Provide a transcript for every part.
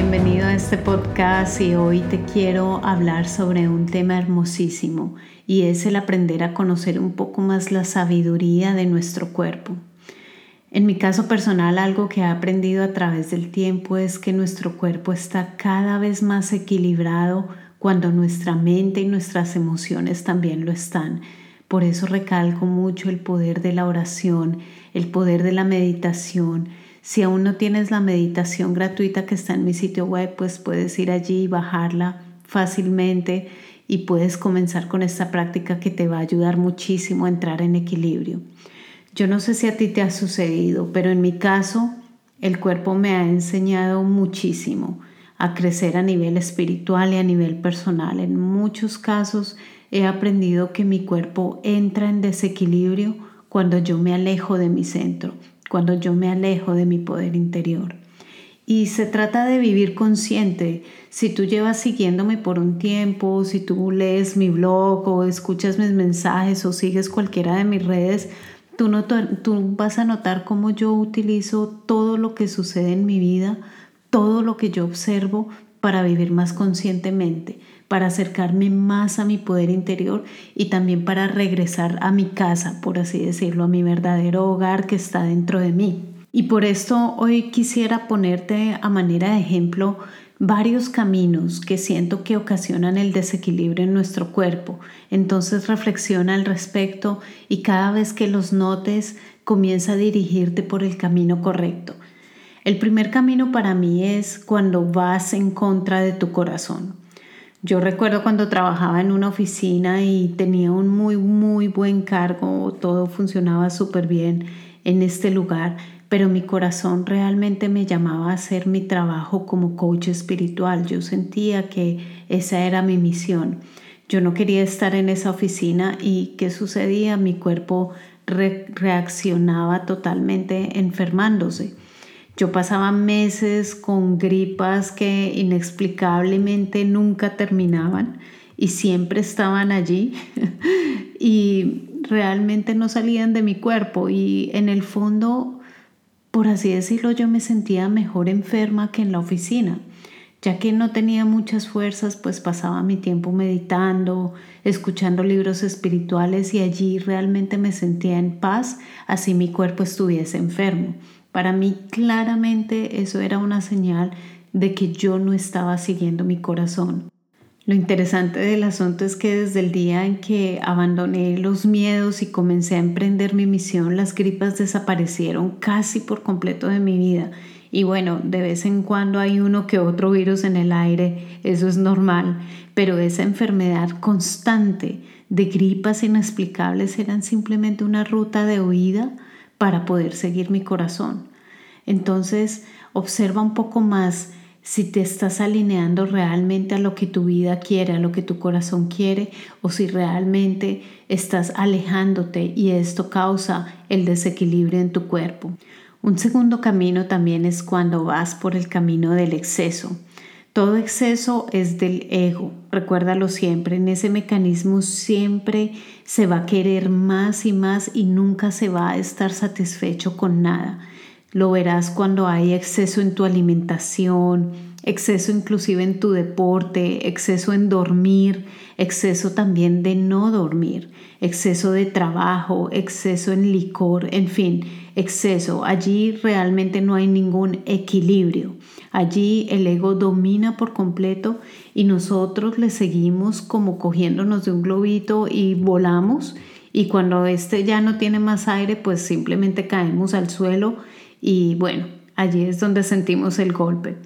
Bienvenido a este podcast y hoy te quiero hablar sobre un tema hermosísimo y es el aprender a conocer un poco más la sabiduría de nuestro cuerpo. En mi caso personal, algo que he aprendido a través del tiempo es que nuestro cuerpo está cada vez más equilibrado cuando nuestra mente y nuestras emociones también lo están. Por eso recalco mucho el poder de la oración, el poder de la meditación, si aún no tienes la meditación gratuita que está en mi sitio web, pues puedes ir allí y bajarla fácilmente y puedes comenzar con esta práctica que te va a ayudar muchísimo a entrar en equilibrio. Yo no sé si a ti te ha sucedido, pero en mi caso el cuerpo me ha enseñado muchísimo a crecer a nivel espiritual y a nivel personal. En muchos casos he aprendido que mi cuerpo entra en desequilibrio cuando yo me alejo de mi centro, cuando yo me alejo de mi poder interior. Y se trata de vivir consciente. Si tú llevas siguiéndome por un tiempo, si tú lees mi blog o escuchas mis mensajes o sigues cualquiera de mis redes, tú, no, tú vas a notar cómo yo utilizo todo lo que sucede en mi vida, todo lo que yo observo para vivir más conscientemente, para acercarme más a mi poder interior y también para regresar a mi casa, por así decirlo, a mi verdadero hogar que está dentro de mí. Y por esto hoy quisiera ponerte a manera de ejemplo varios caminos que siento que ocasionan el desequilibrio en nuestro cuerpo. Entonces reflexiona al respecto y cada vez que los notes comienza a dirigirte por el camino correcto. El primer camino para mí es cuando vas en contra de tu corazón. Yo recuerdo cuando trabajaba en una oficina y tenía un muy, muy buen cargo, todo funcionaba súper bien en este lugar, pero mi corazón realmente me llamaba a hacer mi trabajo como coach espiritual. Yo sentía que esa era mi misión. Yo no quería estar en esa oficina y ¿qué sucedía? Mi cuerpo reaccionaba totalmente enfermándose. Yo pasaba meses con gripas que inexplicablemente nunca terminaban y siempre estaban allí y realmente no salían de mi cuerpo y en el fondo, por así decirlo, yo me sentía mejor enferma que en la oficina. Ya que no tenía muchas fuerzas, pues pasaba mi tiempo meditando, escuchando libros espirituales y allí realmente me sentía en paz, así mi cuerpo estuviese enfermo. Para mí claramente eso era una señal de que yo no estaba siguiendo mi corazón. Lo interesante del asunto es que desde el día en que abandoné los miedos y comencé a emprender mi misión, las gripas desaparecieron casi por completo de mi vida. Y bueno, de vez en cuando hay uno que otro virus en el aire, eso es normal, pero esa enfermedad constante de gripas inexplicables eran simplemente una ruta de huida para poder seguir mi corazón. Entonces, observa un poco más si te estás alineando realmente a lo que tu vida quiere, a lo que tu corazón quiere, o si realmente estás alejándote y esto causa el desequilibrio en tu cuerpo. Un segundo camino también es cuando vas por el camino del exceso. Todo exceso es del ego, recuérdalo siempre, en ese mecanismo siempre se va a querer más y más y nunca se va a estar satisfecho con nada. Lo verás cuando hay exceso en tu alimentación, exceso inclusive en tu deporte, exceso en dormir, exceso también de no dormir, exceso de trabajo, exceso en licor, en fin, exceso. Allí realmente no hay ningún equilibrio. Allí el ego domina por completo y nosotros le seguimos como cogiéndonos de un globito y volamos y cuando este ya no tiene más aire pues simplemente caemos al suelo y bueno, allí es donde sentimos el golpe.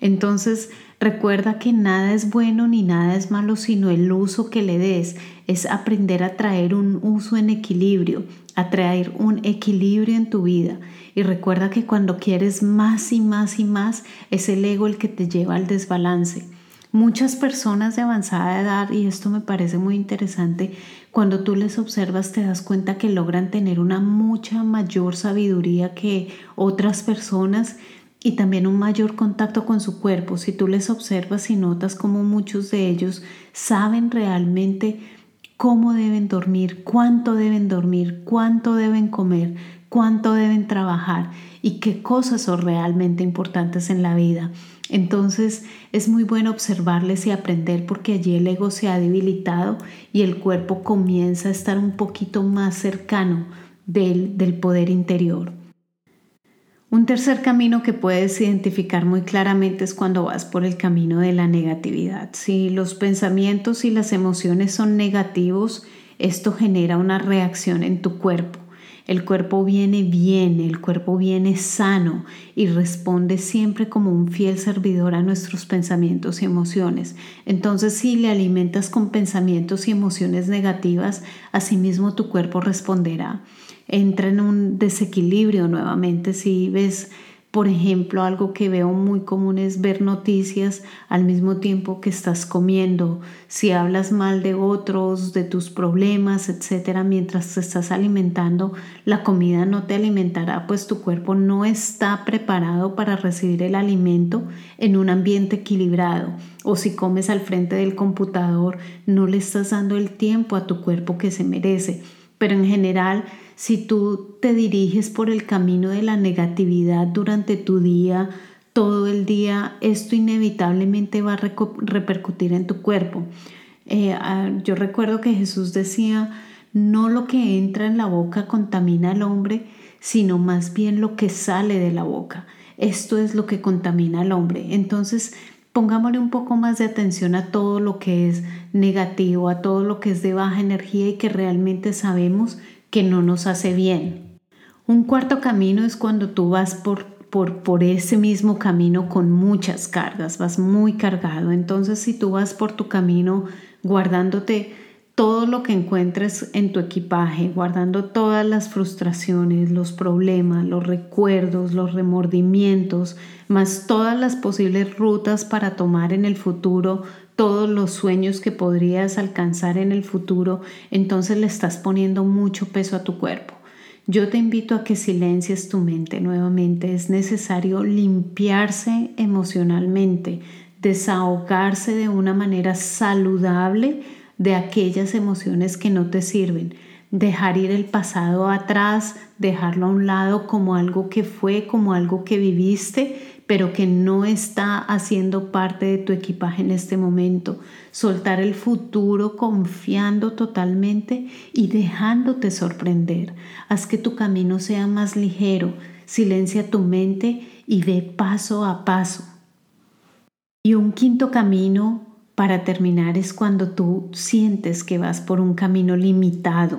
Entonces recuerda que nada es bueno ni nada es malo sino el uso que le des. Es aprender a traer un uso en equilibrio, a traer un equilibrio en tu vida. Y recuerda que cuando quieres más y más y más, es el ego el que te lleva al desbalance. Muchas personas de avanzada edad, y esto me parece muy interesante, cuando tú les observas te das cuenta que logran tener una mucha mayor sabiduría que otras personas y también un mayor contacto con su cuerpo. Si tú les observas y notas como muchos de ellos saben realmente cómo deben dormir, cuánto deben dormir, cuánto deben comer, cuánto deben trabajar y qué cosas son realmente importantes en la vida. Entonces es muy bueno observarles y aprender porque allí el ego se ha debilitado y el cuerpo comienza a estar un poquito más cercano del, del poder interior. Un tercer camino que puedes identificar muy claramente es cuando vas por el camino de la negatividad. Si los pensamientos y las emociones son negativos, esto genera una reacción en tu cuerpo. El cuerpo viene bien, el cuerpo viene sano y responde siempre como un fiel servidor a nuestros pensamientos y emociones. Entonces, si le alimentas con pensamientos y emociones negativas, asimismo tu cuerpo responderá. Entra en un desequilibrio nuevamente si ves por ejemplo, algo que veo muy común es ver noticias al mismo tiempo que estás comiendo. Si hablas mal de otros, de tus problemas, etcétera, mientras te estás alimentando, la comida no te alimentará, pues tu cuerpo no está preparado para recibir el alimento en un ambiente equilibrado. O si comes al frente del computador, no le estás dando el tiempo a tu cuerpo que se merece. Pero en general, si tú te diriges por el camino de la negatividad durante tu día, todo el día, esto inevitablemente va a repercutir en tu cuerpo. Eh, ah, yo recuerdo que Jesús decía, no lo que entra en la boca contamina al hombre, sino más bien lo que sale de la boca. Esto es lo que contamina al hombre. Entonces, pongámosle un poco más de atención a todo lo que es negativo, a todo lo que es de baja energía y que realmente sabemos que no nos hace bien. Un cuarto camino es cuando tú vas por, por, por ese mismo camino con muchas cargas, vas muy cargado. Entonces si tú vas por tu camino guardándote todo lo que encuentres en tu equipaje, guardando todas las frustraciones, los problemas, los recuerdos, los remordimientos, más todas las posibles rutas para tomar en el futuro todos los sueños que podrías alcanzar en el futuro, entonces le estás poniendo mucho peso a tu cuerpo. Yo te invito a que silencies tu mente nuevamente. Es necesario limpiarse emocionalmente, desahogarse de una manera saludable de aquellas emociones que no te sirven, dejar ir el pasado atrás, dejarlo a un lado como algo que fue, como algo que viviste pero que no está haciendo parte de tu equipaje en este momento. Soltar el futuro confiando totalmente y dejándote sorprender. Haz que tu camino sea más ligero. Silencia tu mente y ve paso a paso. Y un quinto camino para terminar es cuando tú sientes que vas por un camino limitado,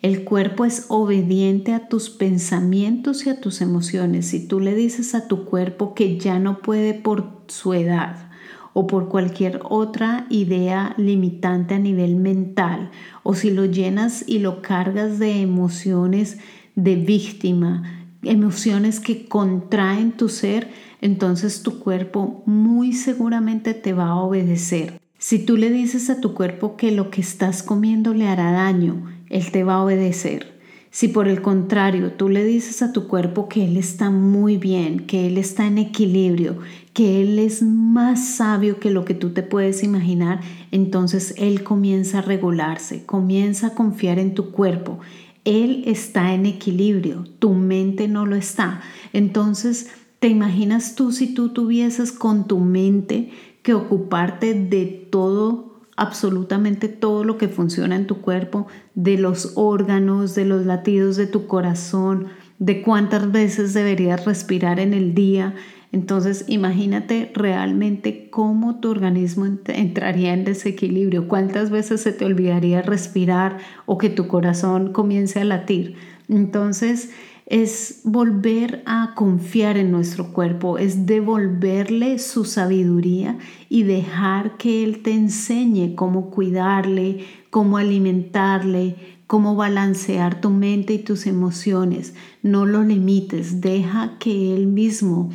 el cuerpo es obediente a tus pensamientos y a tus emociones. Si tú le dices a tu cuerpo que ya no puede por su edad o por cualquier otra idea limitante a nivel mental, o si lo llenas y lo cargas de emociones de víctima, emociones que contraen tu ser, entonces tu cuerpo muy seguramente te va a obedecer. Si tú le dices a tu cuerpo que lo que estás comiendo le hará daño, él te va a obedecer. Si por el contrario tú le dices a tu cuerpo que Él está muy bien, que Él está en equilibrio, que Él es más sabio que lo que tú te puedes imaginar, entonces Él comienza a regularse, comienza a confiar en tu cuerpo. Él está en equilibrio, tu mente no lo está. Entonces, ¿te imaginas tú si tú tuvieses con tu mente que ocuparte de todo absolutamente todo lo que funciona en tu cuerpo, de los órganos, de los latidos de tu corazón, de cuántas veces deberías respirar en el día. Entonces imagínate realmente cómo tu organismo entraría en desequilibrio, cuántas veces se te olvidaría respirar o que tu corazón comience a latir. Entonces es volver a confiar en nuestro cuerpo, es devolverle su sabiduría y dejar que Él te enseñe cómo cuidarle, cómo alimentarle, cómo balancear tu mente y tus emociones. No lo limites, deja que Él mismo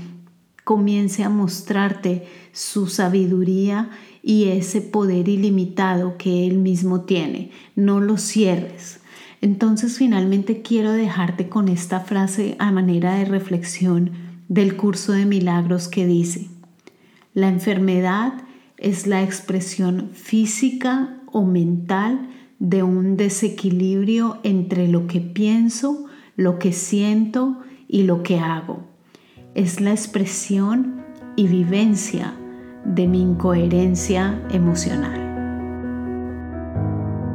comience a mostrarte su sabiduría y ese poder ilimitado que Él mismo tiene. No lo cierres. Entonces finalmente quiero dejarte con esta frase a manera de reflexión del curso de milagros que dice, la enfermedad es la expresión física o mental de un desequilibrio entre lo que pienso, lo que siento y lo que hago. Es la expresión y vivencia de mi incoherencia emocional.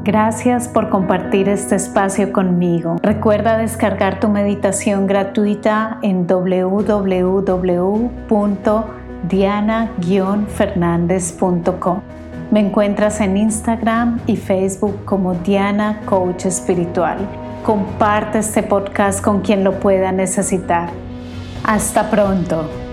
Gracias por compartir este espacio conmigo. Recuerda descargar tu meditación gratuita en www.diana-fernandez.com. Me encuentras en Instagram y Facebook como Diana Coach Espiritual. Comparte este podcast con quien lo pueda necesitar. Hasta pronto.